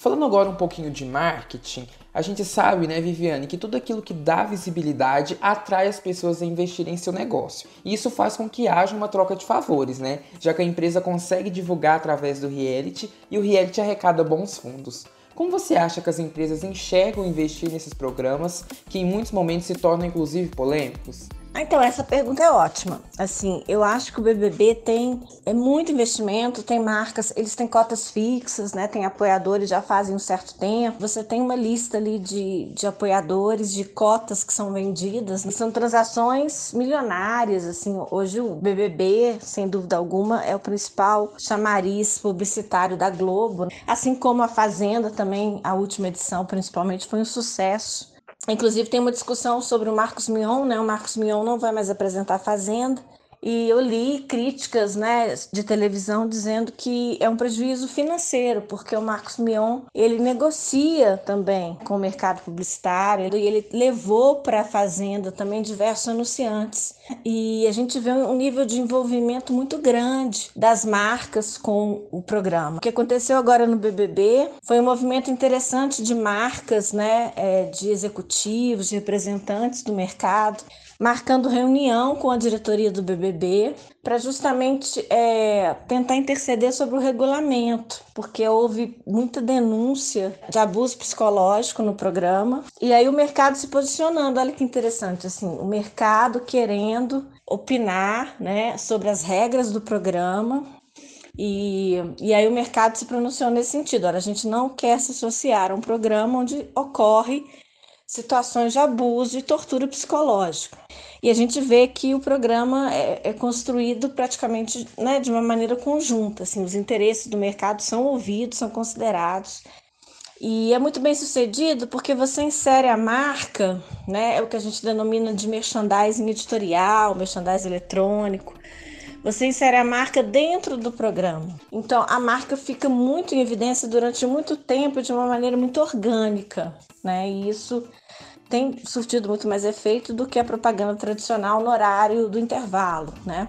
Falando agora um pouquinho de marketing, a gente sabe, né, Viviane, que tudo aquilo que dá visibilidade atrai as pessoas a investirem em seu negócio. E isso faz com que haja uma troca de favores, né? Já que a empresa consegue divulgar através do reality e o reality arrecada bons fundos. Como você acha que as empresas enxergam investir nesses programas, que em muitos momentos se tornam inclusive polêmicos? Ah, então, essa pergunta é ótima. Assim, eu acho que o BBB tem é muito investimento, tem marcas, eles têm cotas fixas, né? Tem apoiadores já fazem um certo tempo. Você tem uma lista ali de, de apoiadores, de cotas que são vendidas. São transações milionárias, assim. Hoje o BBB, sem dúvida alguma, é o principal chamariz publicitário da Globo. Assim como a Fazenda também, a última edição principalmente, foi um sucesso. Inclusive tem uma discussão sobre o Marcos Mion, né? O Marcos Mion não vai mais apresentar Fazenda. E eu li críticas né, de televisão dizendo que é um prejuízo financeiro, porque o Marcos Mion ele negocia também com o mercado publicitário e ele levou para a Fazenda também diversos anunciantes. E a gente vê um nível de envolvimento muito grande das marcas com o programa. O que aconteceu agora no BBB foi um movimento interessante de marcas, né, é, de executivos, de representantes do mercado marcando reunião com a diretoria do BBB para justamente é, tentar interceder sobre o regulamento, porque houve muita denúncia de abuso psicológico no programa. E aí o mercado se posicionando, olha que interessante, assim, o mercado querendo opinar né, sobre as regras do programa. E, e aí o mercado se pronunciou nesse sentido. Olha, a gente não quer se associar a um programa onde ocorre situações de abuso e tortura psicológica. E a gente vê que o programa é, é construído praticamente né, de uma maneira conjunta. Assim, os interesses do mercado são ouvidos, são considerados. E é muito bem sucedido porque você insere a marca, né, é o que a gente denomina de merchandising editorial, merchandising eletrônico. Você insere a marca dentro do programa. Então a marca fica muito em evidência durante muito tempo de uma maneira muito orgânica, né? E isso tem surtido muito mais efeito do que a propaganda tradicional no horário do intervalo, né?